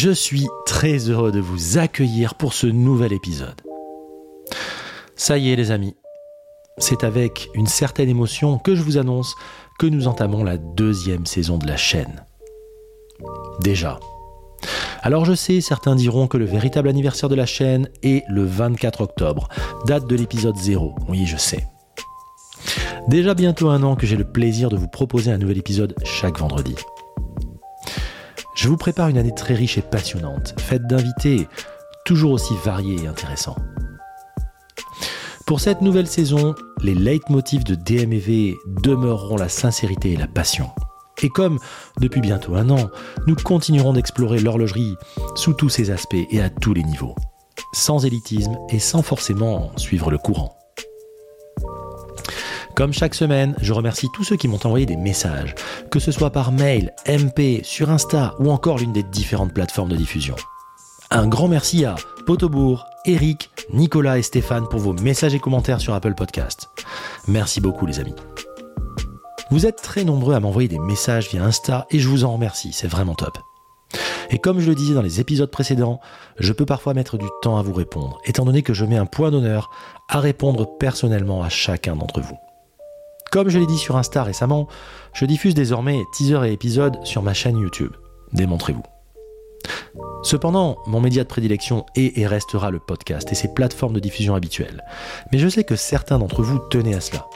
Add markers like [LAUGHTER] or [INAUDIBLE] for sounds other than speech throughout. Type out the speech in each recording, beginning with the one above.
Je suis très heureux de vous accueillir pour ce nouvel épisode. Ça y est les amis, c'est avec une certaine émotion que je vous annonce que nous entamons la deuxième saison de la chaîne. Déjà. Alors je sais, certains diront que le véritable anniversaire de la chaîne est le 24 octobre, date de l'épisode 0. Oui, je sais. Déjà bientôt un an que j'ai le plaisir de vous proposer un nouvel épisode chaque vendredi. Je vous prépare une année très riche et passionnante, faite d'invités toujours aussi variés et intéressants. Pour cette nouvelle saison, les leitmotifs de DMV demeureront la sincérité et la passion. Et comme depuis bientôt un an, nous continuerons d'explorer l'horlogerie sous tous ses aspects et à tous les niveaux, sans élitisme et sans forcément suivre le courant. Comme chaque semaine, je remercie tous ceux qui m'ont envoyé des messages, que ce soit par mail, MP, sur Insta ou encore l'une des différentes plateformes de diffusion. Un grand merci à Potobourg, Eric, Nicolas et Stéphane pour vos messages et commentaires sur Apple Podcast. Merci beaucoup les amis. Vous êtes très nombreux à m'envoyer des messages via Insta et je vous en remercie, c'est vraiment top. Et comme je le disais dans les épisodes précédents, je peux parfois mettre du temps à vous répondre, étant donné que je mets un point d'honneur à répondre personnellement à chacun d'entre vous. Comme je l'ai dit sur Insta récemment, je diffuse désormais teasers et épisodes sur ma chaîne YouTube. Démontrez-vous. Cependant, mon média de prédilection est et restera le podcast et ses plateformes de diffusion habituelles. Mais je sais que certains d'entre vous tenaient à cela.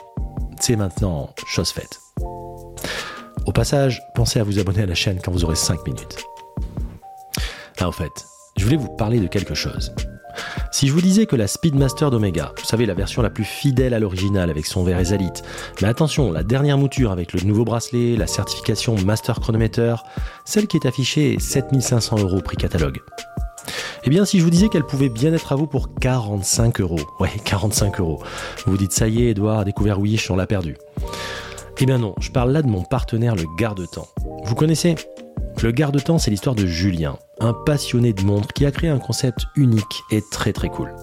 C'est maintenant chose faite. Au passage, pensez à vous abonner à la chaîne quand vous aurez 5 minutes. Ah, au fait, je voulais vous parler de quelque chose. Si je vous disais que la Speedmaster d'Omega, vous savez la version la plus fidèle à l'original avec son verre Esalite, mais attention, la dernière mouture avec le nouveau bracelet, la certification Master Chronometer, celle qui est affichée 7500 euros prix catalogue. Eh bien, si je vous disais qu'elle pouvait bien être à vous pour 45 euros, ouais, [LAUGHS] 45 euros, vous vous dites ça y est, Edouard a découvert Wish, on l'a perdu. Eh bien non, je parle là de mon partenaire le garde-temps. Vous connaissez? Le garde-temps, c'est l'histoire de Julien, un passionné de montres qui a créé un concept unique et très très cool.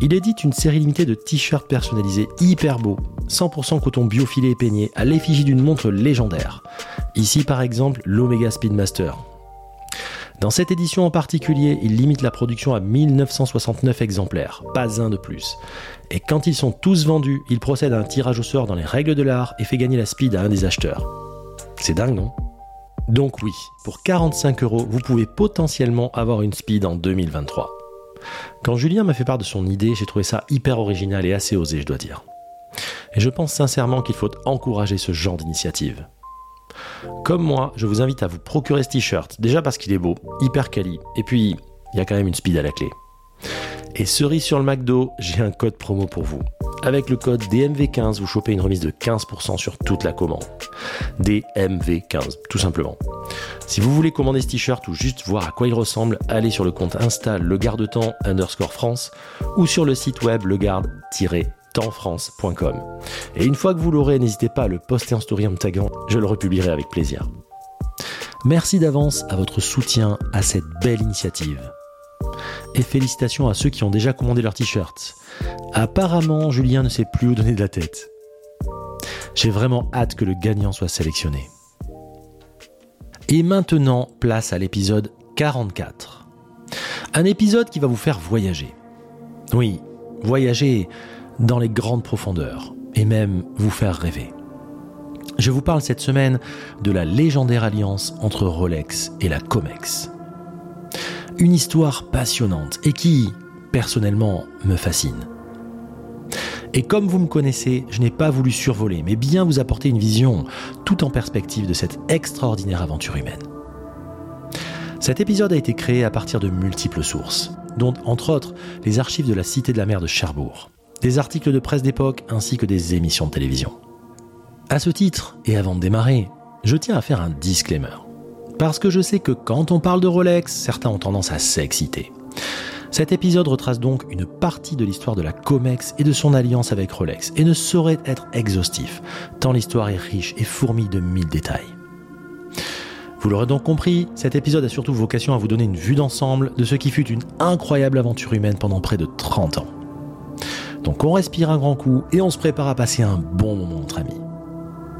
Il édite une série limitée de t-shirts personnalisés hyper beaux, 100% coton biofilé et peigné à l'effigie d'une montre légendaire. Ici par exemple l'Omega Speedmaster. Dans cette édition en particulier, il limite la production à 1969 exemplaires, pas un de plus. Et quand ils sont tous vendus, il procède à un tirage au sort dans les règles de l'art et fait gagner la speed à un des acheteurs. C'est dingue, non? Donc oui, pour 45 euros, vous pouvez potentiellement avoir une speed en 2023. Quand Julien m'a fait part de son idée, j'ai trouvé ça hyper original et assez osé, je dois dire. Et je pense sincèrement qu'il faut encourager ce genre d'initiative. Comme moi, je vous invite à vous procurer ce t-shirt, déjà parce qu'il est beau, hyper quali, et puis il y a quand même une speed à la clé. Et cerise sur le McDo, j'ai un code promo pour vous. Avec le code DMV15, vous chopez une remise de 15% sur toute la commande. DMV15, tout simplement. Si vous voulez commander ce t-shirt ou juste voir à quoi il ressemble, allez sur le compte Insta le temps underscore France ou sur le site web legarde-tempsfrance.com. Et une fois que vous l'aurez, n'hésitez pas à le poster en story en me je le republierai avec plaisir. Merci d'avance à votre soutien à cette belle initiative. Et félicitations à ceux qui ont déjà commandé leur t-shirt. Apparemment, Julien ne sait plus où donner de la tête. J'ai vraiment hâte que le gagnant soit sélectionné. Et maintenant, place à l'épisode 44. Un épisode qui va vous faire voyager. Oui, voyager dans les grandes profondeurs et même vous faire rêver. Je vous parle cette semaine de la légendaire alliance entre Rolex et la Comex. Une histoire passionnante et qui, personnellement, me fascine. Et comme vous me connaissez, je n'ai pas voulu survoler, mais bien vous apporter une vision tout en perspective de cette extraordinaire aventure humaine. Cet épisode a été créé à partir de multiples sources, dont entre autres les archives de la Cité de la mer de Cherbourg, des articles de presse d'époque ainsi que des émissions de télévision. À ce titre, et avant de démarrer, je tiens à faire un disclaimer. Parce que je sais que quand on parle de Rolex, certains ont tendance à s'exciter. Cet épisode retrace donc une partie de l'histoire de la COMEX et de son alliance avec Rolex, et ne saurait être exhaustif, tant l'histoire est riche et fourmille de mille détails. Vous l'aurez donc compris, cet épisode a surtout vocation à vous donner une vue d'ensemble de ce qui fut une incroyable aventure humaine pendant près de 30 ans. Donc on respire un grand coup et on se prépare à passer un bon moment entre amis.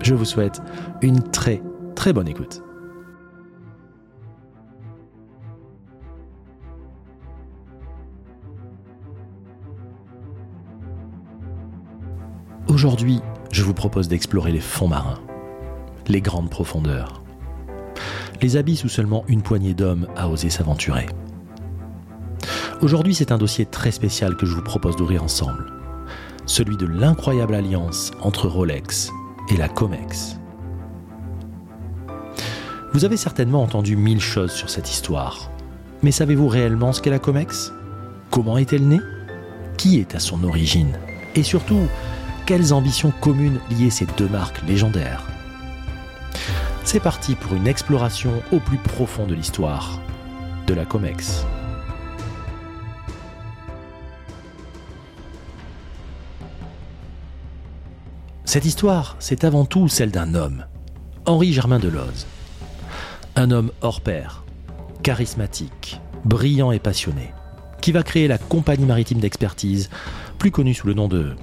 Je vous souhaite une très très bonne écoute. Aujourd'hui, je vous propose d'explorer les fonds marins, les grandes profondeurs, les abysses où seulement une poignée d'hommes a osé s'aventurer. Aujourd'hui, c'est un dossier très spécial que je vous propose d'ouvrir ensemble, celui de l'incroyable alliance entre Rolex et la COMEX. Vous avez certainement entendu mille choses sur cette histoire, mais savez-vous réellement ce qu'est la COMEX? Comment est-elle née? Qui est à son origine? Et surtout, quelles ambitions communes liaient ces deux marques légendaires C'est parti pour une exploration au plus profond de l'histoire de la COMEX. Cette histoire, c'est avant tout celle d'un homme, Henri Germain Deloze. Un homme hors pair, charismatique, brillant et passionné, qui va créer la compagnie maritime d'expertise, plus connue sous le nom de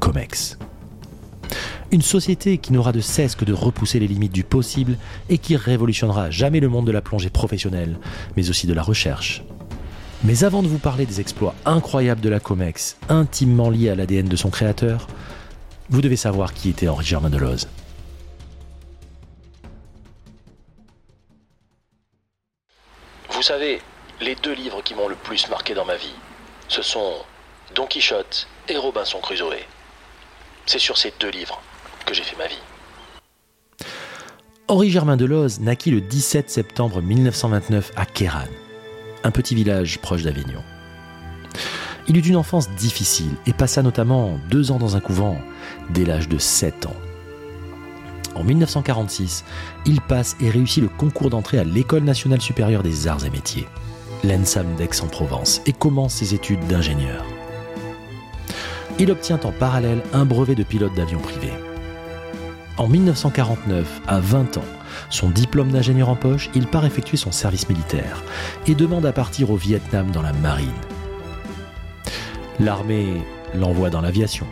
COMEX. Une société qui n'aura de cesse que de repousser les limites du possible et qui révolutionnera jamais le monde de la plongée professionnelle, mais aussi de la recherche. Mais avant de vous parler des exploits incroyables de la COMEX, intimement liés à l'ADN de son créateur, vous devez savoir qui était Henri Germain Deloze. Vous savez, les deux livres qui m'ont le plus marqué dans ma vie, ce sont Don Quichotte et Robinson Crusoe. C'est sur ces deux livres que j'ai fait ma vie. Henri Germain Deloze naquit le 17 septembre 1929 à Kéran, un petit village proche d'Avignon. Il eut une enfance difficile et passa notamment deux ans dans un couvent dès l'âge de 7 ans. En 1946, il passe et réussit le concours d'entrée à l'École nationale supérieure des arts et métiers, l'ENSAM d'Aix-en-Provence, et commence ses études d'ingénieur il obtient en parallèle un brevet de pilote d'avion privé. En 1949, à 20 ans, son diplôme d'ingénieur en poche, il part effectuer son service militaire et demande à partir au Vietnam dans la marine. L'armée l'envoie dans l'aviation,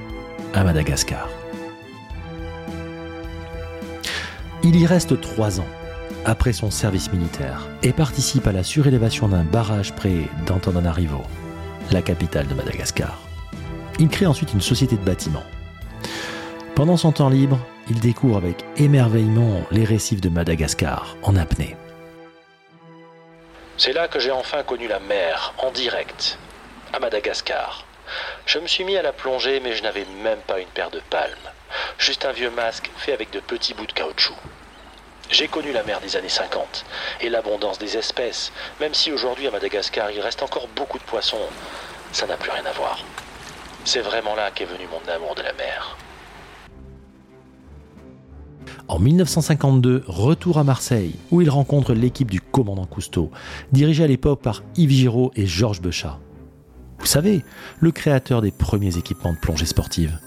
à Madagascar. Il y reste trois ans après son service militaire et participe à la surélévation d'un barrage près d'Antananarivo, la capitale de Madagascar. Il crée ensuite une société de bâtiments. Pendant son temps libre, il découvre avec émerveillement les récifs de Madagascar en apnée. C'est là que j'ai enfin connu la mer, en direct, à Madagascar. Je me suis mis à la plongée, mais je n'avais même pas une paire de palmes. Juste un vieux masque fait avec de petits bouts de caoutchouc. J'ai connu la mer des années 50 et l'abondance des espèces, même si aujourd'hui à Madagascar il reste encore beaucoup de poissons, ça n'a plus rien à voir. C'est vraiment là qu'est venu mon amour de la mer. En 1952, retour à Marseille, où il rencontre l'équipe du commandant Cousteau, dirigée à l'époque par Yves Giraud et Georges Bechat. Vous savez, le créateur des premiers équipements de plongée sportive.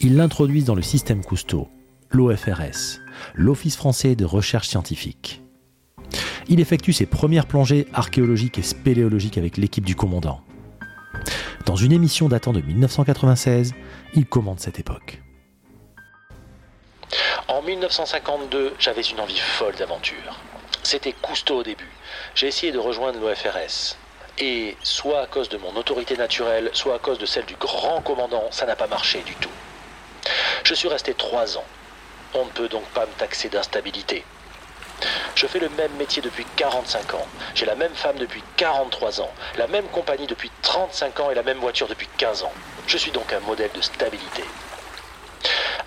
Ils l'introduisent dans le système Cousteau, l'OFRS, l'Office français de recherche scientifique. Il effectue ses premières plongées archéologiques et spéléologiques avec l'équipe du commandant. Dans une émission datant de 1996, il commande cette époque. En 1952, j'avais une envie folle d'aventure. C'était Cousteau au début. J'ai essayé de rejoindre l'OFRS. Et soit à cause de mon autorité naturelle, soit à cause de celle du grand commandant, ça n'a pas marché du tout. Je suis resté trois ans. On ne peut donc pas me taxer d'instabilité. Je fais le même métier depuis 45 ans. J'ai la même femme depuis 43 ans, la même compagnie depuis 35 ans et la même voiture depuis 15 ans. Je suis donc un modèle de stabilité.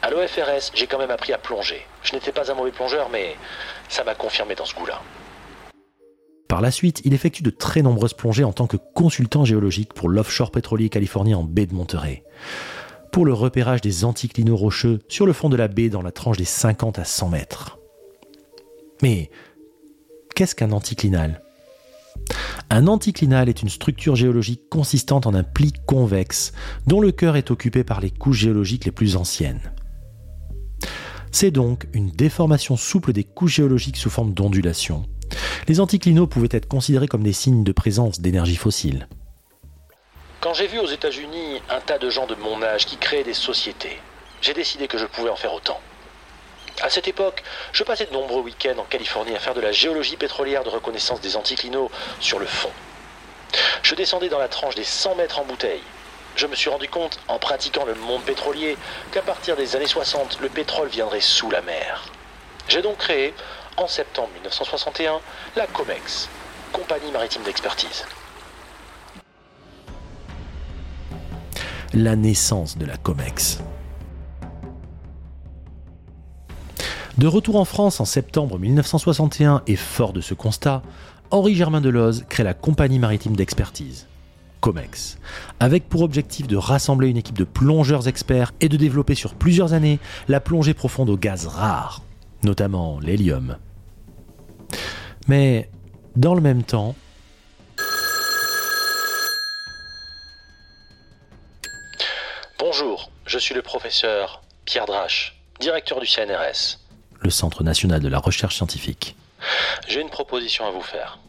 À l'OFRS, j'ai quand même appris à plonger. Je n'étais pas un mauvais plongeur, mais ça m'a confirmé dans ce goût-là. Par la suite, il effectue de très nombreuses plongées en tant que consultant géologique pour l'offshore pétrolier californien en baie de Monterey. Pour le repérage des anticlinaux rocheux sur le fond de la baie dans la tranche des 50 à 100 mètres. Mais qu'est-ce qu'un anticlinal? Un anticlinal est une structure géologique consistante en un pli convexe dont le cœur est occupé par les couches géologiques les plus anciennes. C'est donc une déformation souple des couches géologiques sous forme d'ondulation. Les anticlinaux pouvaient être considérés comme des signes de présence d'énergie fossile. Quand j'ai vu aux États-Unis un tas de gens de mon âge qui créaient des sociétés, j'ai décidé que je pouvais en faire autant. À cette époque, je passais de nombreux week-ends en Californie à faire de la géologie pétrolière de reconnaissance des anticlinaux sur le fond. Je descendais dans la tranche des 100 mètres en bouteille. Je me suis rendu compte, en pratiquant le monde pétrolier, qu'à partir des années 60, le pétrole viendrait sous la mer. J'ai donc créé, en septembre 1961, la COMEX, Compagnie maritime d'expertise. La naissance de la COMEX. De retour en France en septembre 1961 et fort de ce constat, Henri Germain Deloze crée la Compagnie maritime d'expertise, COMEX, avec pour objectif de rassembler une équipe de plongeurs experts et de développer sur plusieurs années la plongée profonde au gaz rare, notamment l'hélium. Mais dans le même temps, Bonjour, je suis le professeur Pierre Drache, directeur du CNRS le Centre national de la recherche scientifique. J'ai une proposition à vous faire.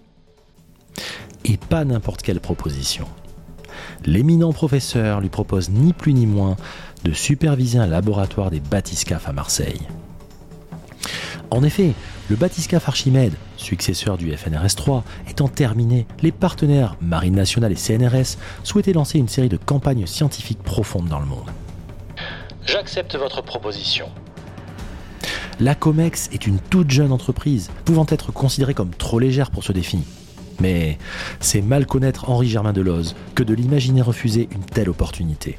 Et pas n'importe quelle proposition. L'éminent professeur lui propose ni plus ni moins de superviser un laboratoire des bathyscaphes à Marseille. En effet, le bathyscaphe Archimède, successeur du FNRS 3, étant terminé, les partenaires Marine nationale et CNRS souhaitaient lancer une série de campagnes scientifiques profondes dans le monde. J'accepte votre proposition, la COMEX est une toute jeune entreprise, pouvant être considérée comme trop légère pour ce défi. Mais c'est mal connaître Henri Germain Deloze que de l'imaginer refuser une telle opportunité.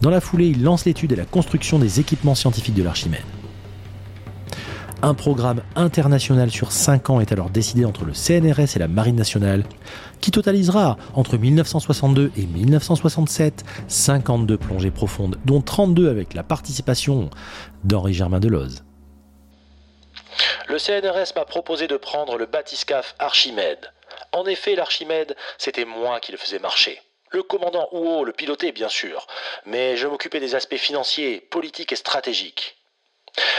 Dans la foulée, il lance l'étude et la construction des équipements scientifiques de l'Archimède. Un programme international sur 5 ans est alors décidé entre le CNRS et la Marine nationale, qui totalisera entre 1962 et 1967 52 plongées profondes, dont 32 avec la participation d'Henri Germain Deloze. Le CNRS m'a proposé de prendre le bathyscaphe Archimède. En effet, l'Archimède, c'était moi qui le faisais marcher. Le commandant Houot le pilotait, bien sûr, mais je m'occupais des aspects financiers, politiques et stratégiques.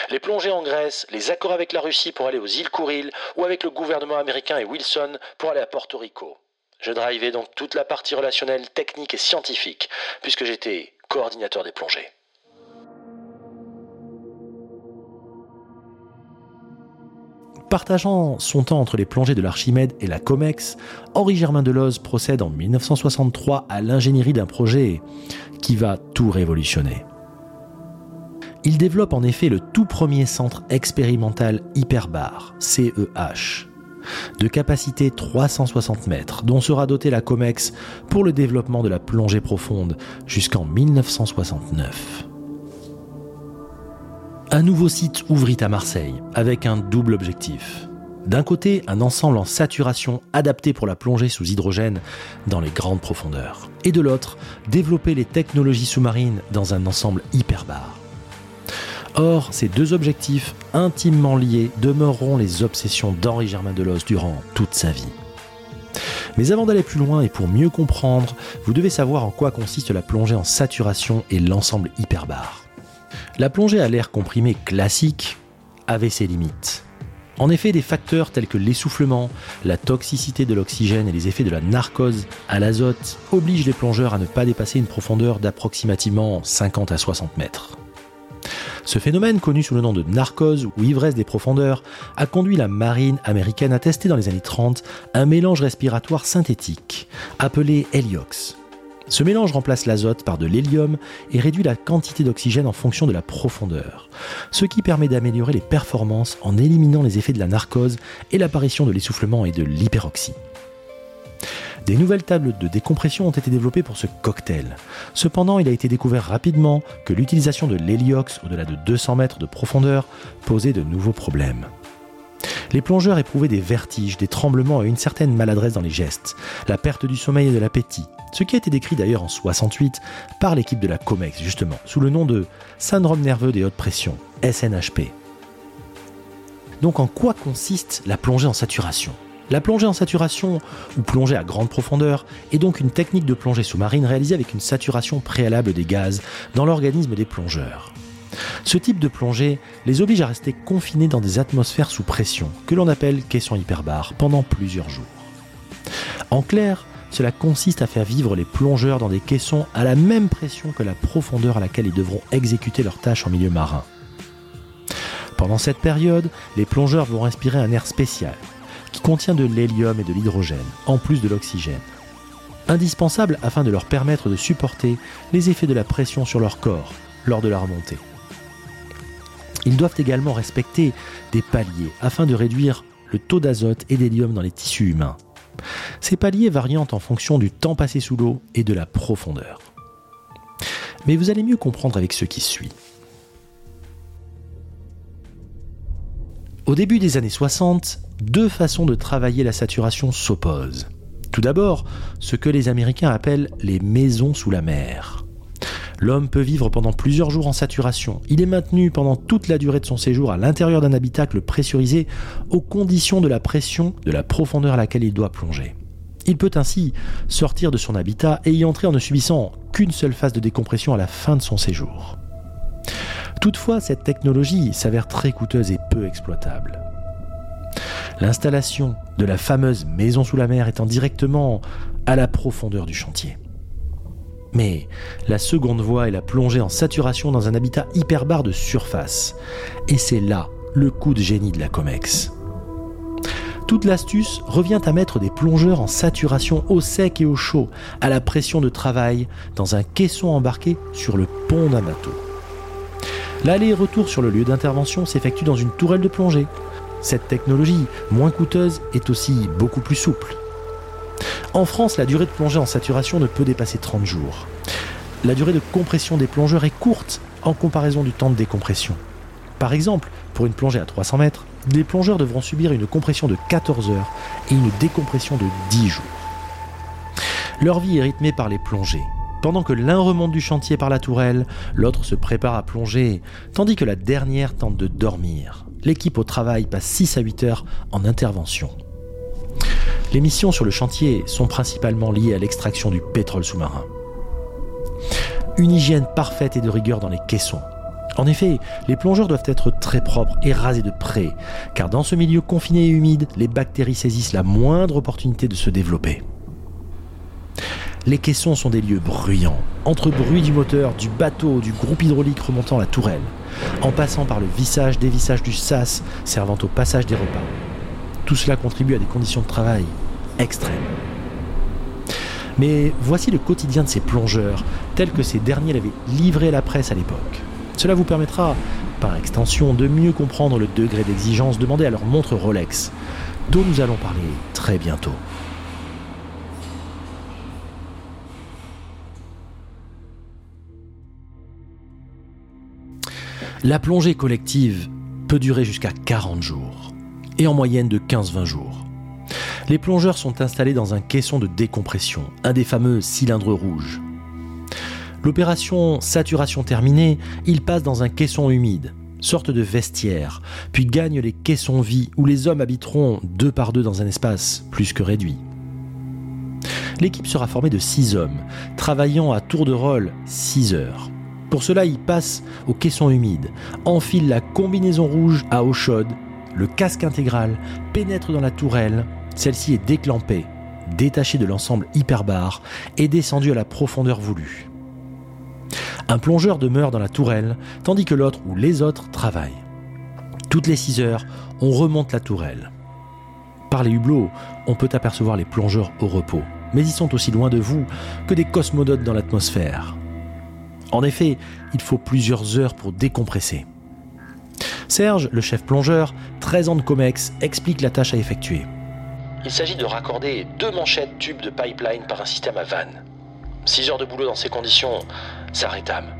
Les plongées en Grèce, les accords avec la Russie pour aller aux îles Kouril ou avec le gouvernement américain et Wilson pour aller à Porto Rico. Je drivais donc toute la partie relationnelle, technique et scientifique, puisque j'étais coordinateur des plongées. Partageant son temps entre les plongées de l'Archimède et la COMEX, Henri Germain Deloze procède en 1963 à l'ingénierie d'un projet qui va tout révolutionner. Il développe en effet le tout premier centre expérimental hyperbar, CEH, de capacité 360 mètres, dont sera dotée la COMEX pour le développement de la plongée profonde jusqu'en 1969. Un nouveau site ouvrit à Marseille avec un double objectif. D'un côté, un ensemble en saturation adapté pour la plongée sous hydrogène dans les grandes profondeurs. Et de l'autre, développer les technologies sous-marines dans un ensemble hyperbar. Or, ces deux objectifs, intimement liés, demeureront les obsessions d'Henri Germain Deloze durant toute sa vie. Mais avant d'aller plus loin et pour mieux comprendre, vous devez savoir en quoi consiste la plongée en saturation et l'ensemble hyperbar. La plongée à l'air comprimé classique avait ses limites. En effet, des facteurs tels que l'essoufflement, la toxicité de l'oxygène et les effets de la narcose à l'azote obligent les plongeurs à ne pas dépasser une profondeur d'approximativement 50 à 60 mètres. Ce phénomène, connu sous le nom de narcose ou ivresse des profondeurs, a conduit la marine américaine à tester dans les années 30 un mélange respiratoire synthétique, appelé Heliox. Ce mélange remplace l'azote par de l'hélium et réduit la quantité d'oxygène en fonction de la profondeur, ce qui permet d'améliorer les performances en éliminant les effets de la narcose et l'apparition de l'essoufflement et de l'hyperoxie. Des nouvelles tables de décompression ont été développées pour ce cocktail. Cependant, il a été découvert rapidement que l'utilisation de l'héliox au-delà de 200 mètres de profondeur posait de nouveaux problèmes. Les plongeurs éprouvaient des vertiges, des tremblements et une certaine maladresse dans les gestes, la perte du sommeil et de l'appétit, ce qui a été décrit d'ailleurs en 68 par l'équipe de la COMEX justement, sous le nom de syndrome nerveux des hautes pressions, SNHP. Donc en quoi consiste la plongée en saturation? La plongée en saturation, ou plongée à grande profondeur, est donc une technique de plongée sous-marine réalisée avec une saturation préalable des gaz dans l'organisme des plongeurs. Ce type de plongée les oblige à rester confinés dans des atmosphères sous pression, que l'on appelle caissons hyperbares, pendant plusieurs jours. En clair, cela consiste à faire vivre les plongeurs dans des caissons à la même pression que la profondeur à laquelle ils devront exécuter leurs tâches en milieu marin. Pendant cette période, les plongeurs vont respirer un air spécial, contient de l'hélium et de l'hydrogène, en plus de l'oxygène. Indispensable afin de leur permettre de supporter les effets de la pression sur leur corps lors de la remontée. Ils doivent également respecter des paliers afin de réduire le taux d'azote et d'hélium dans les tissus humains. Ces paliers varient en fonction du temps passé sous l'eau et de la profondeur. Mais vous allez mieux comprendre avec ce qui suit. Au début des années 60, deux façons de travailler la saturation s'opposent. Tout d'abord, ce que les Américains appellent les maisons sous la mer. L'homme peut vivre pendant plusieurs jours en saturation. Il est maintenu pendant toute la durée de son séjour à l'intérieur d'un habitacle pressurisé aux conditions de la pression de la profondeur à laquelle il doit plonger. Il peut ainsi sortir de son habitat et y entrer en ne subissant qu'une seule phase de décompression à la fin de son séjour. Toutefois, cette technologie s'avère très coûteuse et peu exploitable. L'installation de la fameuse maison sous la mer étant directement à la profondeur du chantier. Mais la seconde voie est la plongée en saturation dans un habitat hyperbar de surface. Et c'est là le coup de génie de la COMEX. Toute l'astuce revient à mettre des plongeurs en saturation au sec et au chaud, à la pression de travail, dans un caisson embarqué sur le pont d'un bateau. L'aller-retour sur le lieu d'intervention s'effectue dans une tourelle de plongée. Cette technologie, moins coûteuse, est aussi beaucoup plus souple. En France, la durée de plongée en saturation ne peut dépasser 30 jours. La durée de compression des plongeurs est courte en comparaison du temps de décompression. Par exemple, pour une plongée à 300 mètres, les plongeurs devront subir une compression de 14 heures et une décompression de 10 jours. Leur vie est rythmée par les plongées. Pendant que l'un remonte du chantier par la tourelle, l'autre se prépare à plonger, tandis que la dernière tente de dormir. L'équipe au travail passe 6 à 8 heures en intervention. Les missions sur le chantier sont principalement liées à l'extraction du pétrole sous-marin. Une hygiène parfaite et de rigueur dans les caissons. En effet, les plongeurs doivent être très propres et rasés de près, car dans ce milieu confiné et humide, les bactéries saisissent la moindre opportunité de se développer. Les caissons sont des lieux bruyants, entre bruit du moteur, du bateau, du groupe hydraulique remontant la tourelle, en passant par le vissage, dévissage du sas servant au passage des repas. Tout cela contribue à des conditions de travail extrêmes. Mais voici le quotidien de ces plongeurs, tel que ces derniers l'avaient livré à la presse à l'époque. Cela vous permettra, par extension, de mieux comprendre le degré d'exigence demandé à leur montre Rolex, dont nous allons parler très bientôt. La plongée collective peut durer jusqu'à 40 jours, et en moyenne de 15-20 jours. Les plongeurs sont installés dans un caisson de décompression, un des fameux cylindres rouges. L'opération saturation terminée, ils passent dans un caisson humide, sorte de vestiaire, puis gagnent les caissons vies où les hommes habiteront deux par deux dans un espace plus que réduit. L'équipe sera formée de six hommes, travaillant à tour de rôle 6 heures. Pour cela, ils passent au caisson humide, enfilent la combinaison rouge à eau chaude, le casque intégral, pénètrent dans la tourelle, celle-ci est déclampée, détachée de l'ensemble hyperbar et descendue à la profondeur voulue. Un plongeur demeure dans la tourelle, tandis que l'autre ou les autres travaillent. Toutes les 6 heures, on remonte la tourelle. Par les hublots, on peut apercevoir les plongeurs au repos, mais ils sont aussi loin de vous que des cosmonautes dans l'atmosphère. En effet, il faut plusieurs heures pour décompresser. Serge, le chef plongeur, 13 ans de COMEX, explique la tâche à effectuer. Il s'agit de raccorder deux manchettes tubes de pipeline par un système à vanne. 6 heures de boulot dans ces conditions, ça rétame.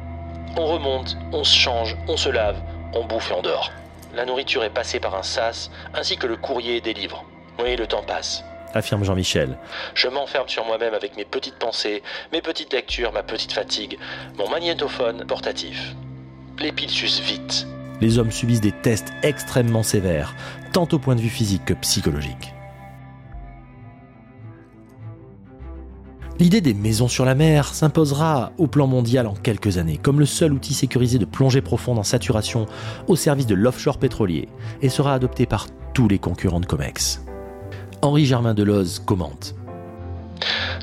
On remonte, on se change, on se lave, on bouffe et on dort. La nourriture est passée par un sas, ainsi que le courrier des livres. Oui, le temps passe. Affirme Jean-Michel. Je m'enferme sur moi-même avec mes petites pensées, mes petites lectures, ma petite fatigue, mon magnétophone portatif. Les piles s'usent vite. Les hommes subissent des tests extrêmement sévères, tant au point de vue physique que psychologique. L'idée des maisons sur la mer s'imposera au plan mondial en quelques années, comme le seul outil sécurisé de plongée profonde en saturation au service de l'offshore pétrolier, et sera adopté par tous les concurrents de COMEX. Henri Germain Deloz commente.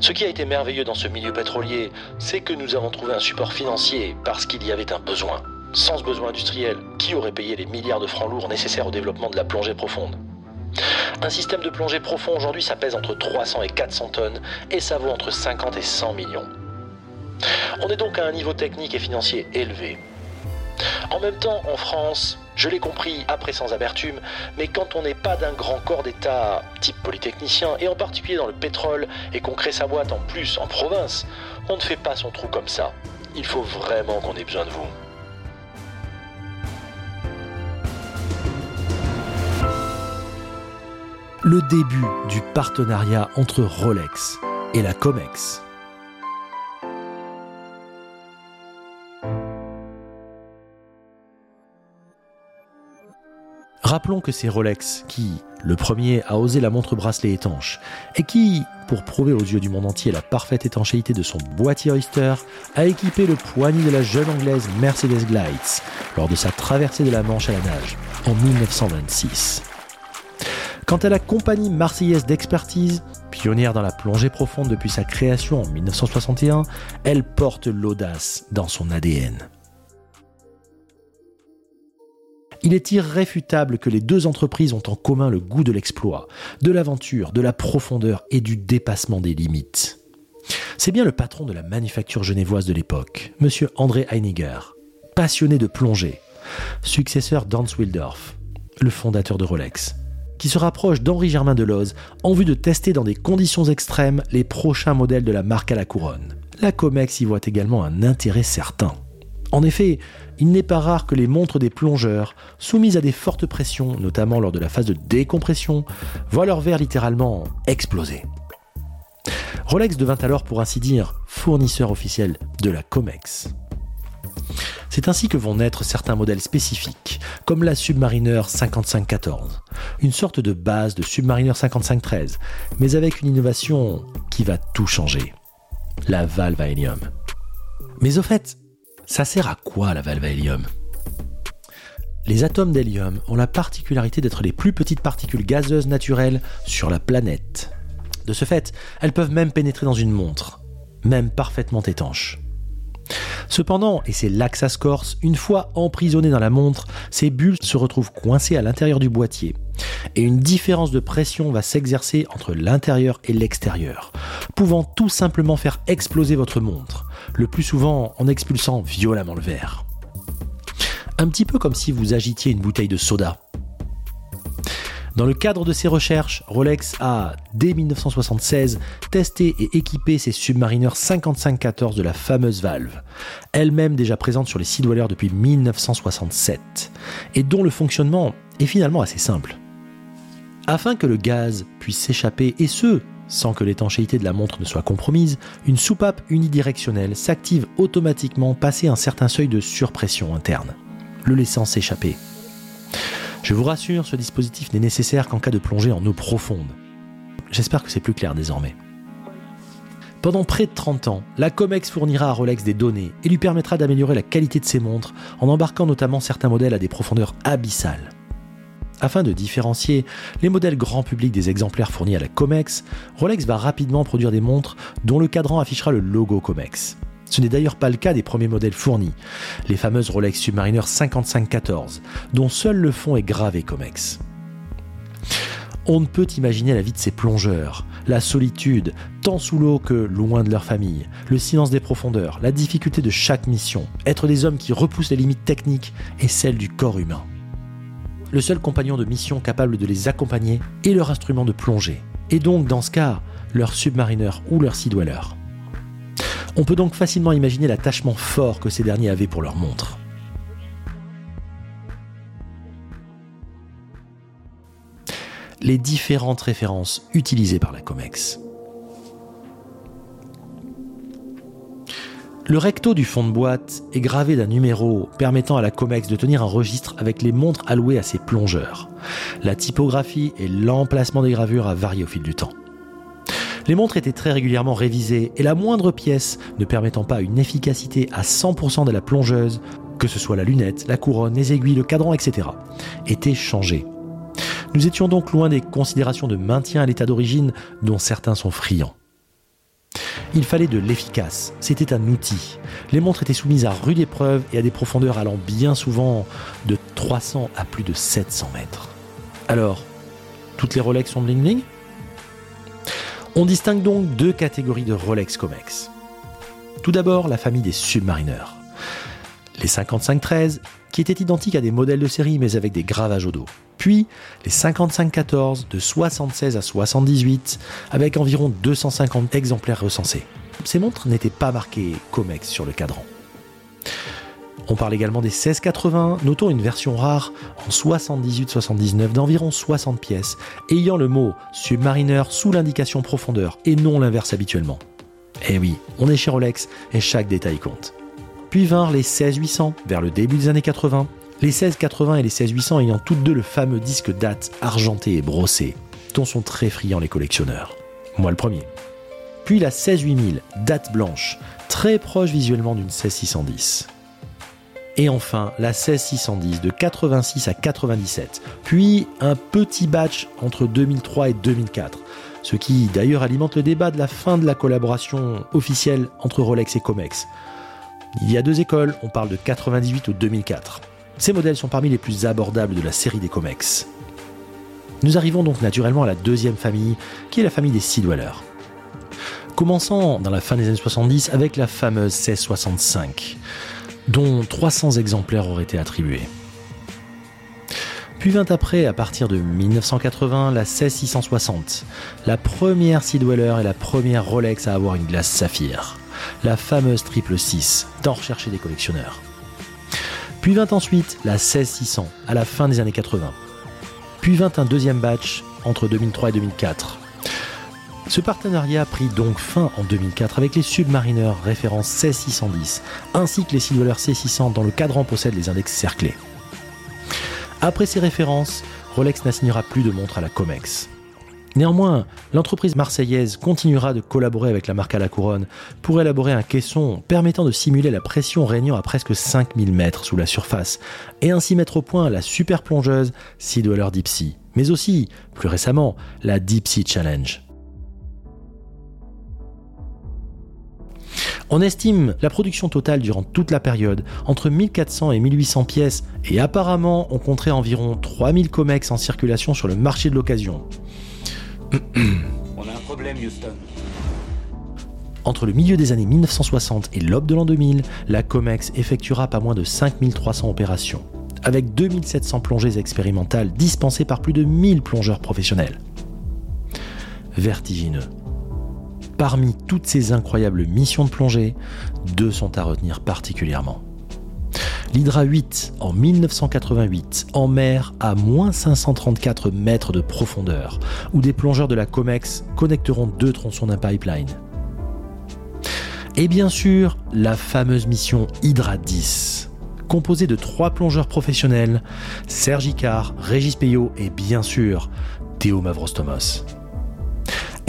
Ce qui a été merveilleux dans ce milieu pétrolier, c'est que nous avons trouvé un support financier parce qu'il y avait un besoin. Sans ce besoin industriel, qui aurait payé les milliards de francs lourds nécessaires au développement de la plongée profonde un système de plongée profond aujourd'hui, ça pèse entre 300 et 400 tonnes et ça vaut entre 50 et 100 millions. On est donc à un niveau technique et financier élevé. En même temps, en France, je l'ai compris après sans amertume, mais quand on n'est pas d'un grand corps d'État type polytechnicien, et en particulier dans le pétrole, et qu'on crée sa boîte en plus en province, on ne fait pas son trou comme ça. Il faut vraiment qu'on ait besoin de vous. le début du partenariat entre Rolex et la COMEX. Rappelons que c'est Rolex qui, le premier, a osé la montre bracelet étanche, et qui, pour prouver aux yeux du monde entier la parfaite étanchéité de son boîtier Oyster, a équipé le poignet de la jeune anglaise Mercedes Glides lors de sa traversée de la Manche à la nage en 1926. Quant à la compagnie marseillaise d'expertise, pionnière dans la plongée profonde depuis sa création en 1961, elle porte l'audace dans son ADN. Il est irréfutable que les deux entreprises ont en commun le goût de l'exploit, de l'aventure, de la profondeur et du dépassement des limites. C'est bien le patron de la manufacture genevoise de l'époque, M. André Heiniger, passionné de plongée, successeur d'Hans Wildorf, le fondateur de Rolex, qui se rapproche d'Henri Germain Deloz en vue de tester dans des conditions extrêmes les prochains modèles de la marque à la couronne. La Comex y voit également un intérêt certain. En effet, il n'est pas rare que les montres des plongeurs, soumises à des fortes pressions, notamment lors de la phase de décompression, voient leur verre littéralement exploser. Rolex devint alors, pour ainsi dire, fournisseur officiel de la Comex. C'est ainsi que vont naître certains modèles spécifiques, comme la Submariner 5514, une sorte de base de Submariner 5513, mais avec une innovation qui va tout changer. La valve à. Mais au fait, ça sert à quoi la valve à hélium? Les atomes d'hélium ont la particularité d'être les plus petites particules gazeuses naturelles sur la planète. De ce fait, elles peuvent même pénétrer dans une montre, même parfaitement étanche. Cependant, et c'est là que ça se corse, une fois emprisonnées dans la montre, ces bulles se retrouvent coincées à l'intérieur du boîtier. Et une différence de pression va s'exercer entre l'intérieur et l'extérieur, pouvant tout simplement faire exploser votre montre, le plus souvent en expulsant violemment le verre. Un petit peu comme si vous agitiez une bouteille de soda. Dans le cadre de ses recherches, Rolex a, dès 1976, testé et équipé ses submarineurs 5514 de la fameuse valve, elle-même déjà présente sur les Seedwellers depuis 1967, et dont le fonctionnement est finalement assez simple. Afin que le gaz puisse s'échapper, et ce, sans que l'étanchéité de la montre ne soit compromise, une soupape unidirectionnelle s'active automatiquement passé un certain seuil de surpression interne, le laissant s'échapper. Je vous rassure, ce dispositif n'est nécessaire qu'en cas de plongée en eau profonde. J'espère que c'est plus clair désormais. Pendant près de 30 ans, la COMEX fournira à Rolex des données et lui permettra d'améliorer la qualité de ses montres en embarquant notamment certains modèles à des profondeurs abyssales. Afin de différencier les modèles grand public des exemplaires fournis à la COMEX, Rolex va rapidement produire des montres dont le cadran affichera le logo COMEX. Ce n'est d'ailleurs pas le cas des premiers modèles fournis, les fameuses Rolex Submariner 5514, dont seul le fond est gravé Comex. On ne peut imaginer la vie de ces plongeurs, la solitude, tant sous l'eau que loin de leur famille, le silence des profondeurs, la difficulté de chaque mission, être des hommes qui repoussent les limites techniques et celles du corps humain. Le seul compagnon de mission capable de les accompagner est leur instrument de plongée, et donc dans ce cas, leur submarineur ou leur sea. On peut donc facilement imaginer l'attachement fort que ces derniers avaient pour leur montre. Les différentes références utilisées par la COMEX. Le recto du fond de boîte est gravé d'un numéro permettant à la COMEX de tenir un registre avec les montres allouées à ses plongeurs. La typographie et l'emplacement des gravures a varié au fil du temps. Les montres étaient très régulièrement révisées et la moindre pièce ne permettant pas une efficacité à 100% de la plongeuse, que ce soit la lunette, la couronne, les aiguilles, le cadran, etc., était changée. Nous étions donc loin des considérations de maintien à l'état d'origine dont certains sont friands. Il fallait de l'efficace, c'était un outil. Les montres étaient soumises à rude épreuve et à des profondeurs allant bien souvent de 300 à plus de 700 mètres. Alors, toutes les Rolex sont bling bling? On distingue donc deux catégories de Rolex Comex. Tout d'abord, la famille des submarineurs. Les 5513, qui étaient identiques à des modèles de série mais avec des gravages au dos puis les 5514 de 76 à 78 avec environ 250 exemplaires recensés. Ces montres n'étaient pas marquées COMEX sur le cadran. On parle également des 1680, notons une version rare en 78-79 d'environ 60 pièces, ayant le mot Submariner sous l'indication profondeur et non l'inverse habituellement. Eh oui, on est chez Rolex et chaque détail compte. Puis vinrent les 16800 vers le début des années 80, les 1680 et les 16800 ayant toutes deux le fameux disque date argenté et brossé, dont sont très friands les collectionneurs. Moi le premier. Puis la 16800, date blanche, très proche visuellement d'une 16610. Et enfin, la 16610 de 86 à 97, puis un petit batch entre 2003 et 2004, ce qui d'ailleurs alimente le débat de la fin de la collaboration officielle entre Rolex et Comex. Il y a deux écoles, on parle de 98 ou 2004. Ces modèles sont parmi les plus abordables de la série des Comex. Nous arrivons donc naturellement à la deuxième famille, qui est la famille des Sea Dwellers. Commençant dans la fin des années 70 avec la fameuse 1665, dont 300 exemplaires auraient été attribués. Puis vint après, à partir de 1980, la 16660, la première Sea Dweller et la première Rolex à avoir une glace saphir, la fameuse triple 6, tant recherchée des collectionneurs. Puis vint ensuite la 16600 à la fin des années 80. Puis vint un deuxième batch entre 2003 et 2004. Ce partenariat prit donc fin en 2004 avec les Submariners référence 16610 ainsi que les Silver C600 dont le cadran possède les index cerclés. Après ces références, Rolex n'assignera plus de montres à la Comex. Néanmoins, l'entreprise marseillaise continuera de collaborer avec la marque à la couronne pour élaborer un caisson permettant de simuler la pression régnant à presque 5000 mètres sous la surface et ainsi mettre au point la super plongeuse Sea Deep Sea, mais aussi, plus récemment, la Deep Sea Challenge. On estime la production totale durant toute la période entre 1400 et 1800 pièces et apparemment on compterait environ 3000 COMEX en circulation sur le marché de l'occasion. On a un problème, Houston. Entre le milieu des années 1960 et l'aube de l'an 2000, la COMEX effectuera pas moins de 5300 opérations, avec 2700 plongées expérimentales dispensées par plus de 1000 plongeurs professionnels. Vertigineux. Parmi toutes ces incroyables missions de plongée, deux sont à retenir particulièrement l'Hydra 8 en 1988 en mer à moins 534 mètres de profondeur, où des plongeurs de la COMEX connecteront deux tronçons d'un pipeline. Et bien sûr, la fameuse mission Hydra 10, composée de trois plongeurs professionnels, Serge Icard, Régis Payot et bien sûr Théo Mavrostomos.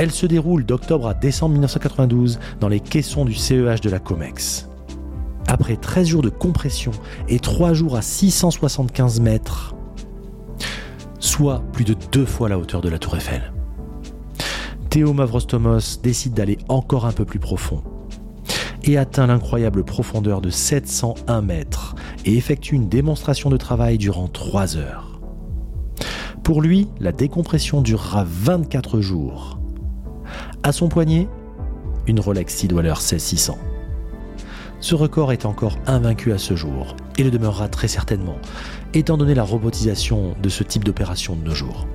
Elle se déroule d'octobre à décembre 1992 dans les caissons du CEH de la COMEX. Après 13 jours de compression et 3 jours à 675 mètres, soit plus de deux fois la hauteur de la tour Eiffel. Théo Mavrostomos décide d'aller encore un peu plus profond et atteint l'incroyable profondeur de 701 mètres et effectue une démonstration de travail durant 3 heures. Pour lui, la décompression durera 24 jours. À son poignet, une Rolex Sea Dweller 16600. Ce record est encore invaincu à ce jour, et le demeurera très certainement, étant donné la robotisation de ce type d'opération de nos jours.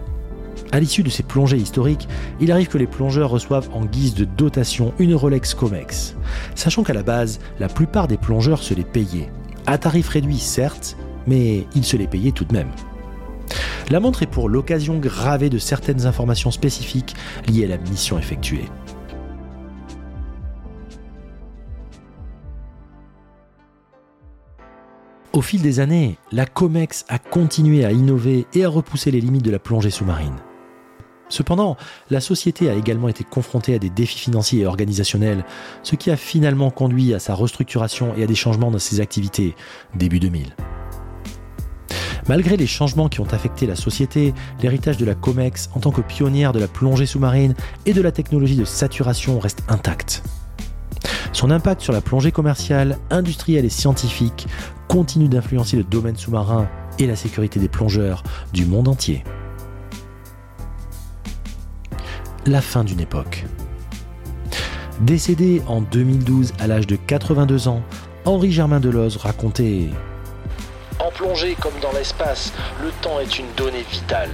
À l'issue de ces plongées historiques, il arrive que les plongeurs reçoivent en guise de dotation une Rolex Comex, sachant qu'à la base, la plupart des plongeurs se les payaient, à tarif réduit certes, mais ils se les payaient tout de même. La montre est pour l'occasion gravée de certaines informations spécifiques liées à la mission effectuée. Au fil des années, la COMEX a continué à innover et à repousser les limites de la plongée sous-marine. Cependant, la société a également été confrontée à des défis financiers et organisationnels, ce qui a finalement conduit à sa restructuration et à des changements dans ses activités début 2000. Malgré les changements qui ont affecté la société, l'héritage de la COMEX en tant que pionnière de la plongée sous-marine et de la technologie de saturation reste intact. Son impact sur la plongée commerciale, industrielle et scientifique continue d'influencer le domaine sous-marin et la sécurité des plongeurs du monde entier. La fin d'une époque. Décédé en 2012 à l'âge de 82 ans, Henri Germain Deloz racontait plongée comme dans l'espace, le temps est une donnée vitale.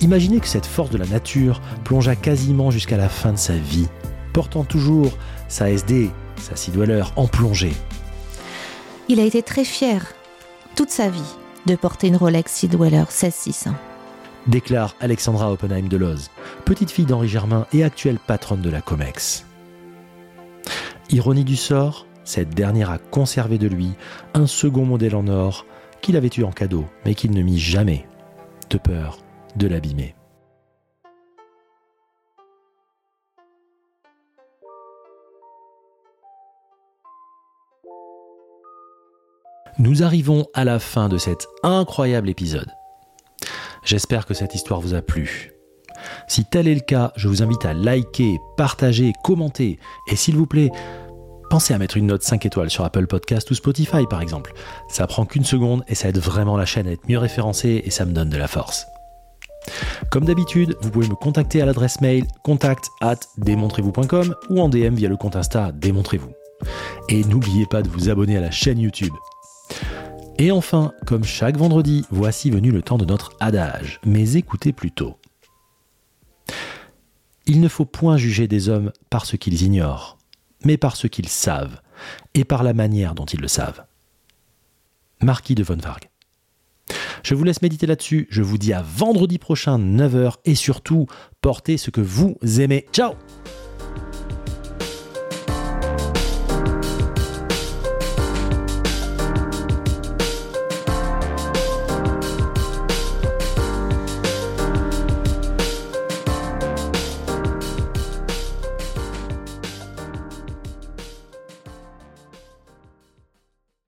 Imaginez que cette force de la nature plongea quasiment jusqu'à la fin de sa vie, portant toujours sa SD, sa Sea Dweller, en plongée. Il a été très fier, toute sa vie, de porter une Rolex Sea Dweller 16600. déclare Alexandra Oppenheim Deloz, petite fille d'Henri Germain et actuelle patronne de la COMEX. Ironie du sort, cette dernière a conservé de lui un second modèle en or qu'il avait eu en cadeau, mais qu'il ne mit jamais, de peur de l'abîmer. Nous arrivons à la fin de cet incroyable épisode. J'espère que cette histoire vous a plu. Si tel est le cas, je vous invite à liker, partager, commenter et s'il vous plaît, pensez à mettre une note 5 étoiles sur Apple Podcast ou Spotify par exemple. Ça prend qu'une seconde et ça aide vraiment la chaîne à être mieux référencée et ça me donne de la force. Comme d'habitude, vous pouvez me contacter à l'adresse mail contact at démontrez-vous.com ou en DM via le compte Insta Démontrez-vous. Et n'oubliez pas de vous abonner à la chaîne YouTube. Et enfin, comme chaque vendredi, voici venu le temps de notre adage, mais écoutez plutôt. Il ne faut point juger des hommes par ce qu'ils ignorent, mais par ce qu'ils savent, et par la manière dont ils le savent. Marquis de Von Varg. Je vous laisse méditer là-dessus, je vous dis à vendredi prochain 9h, et surtout, portez ce que vous aimez. Ciao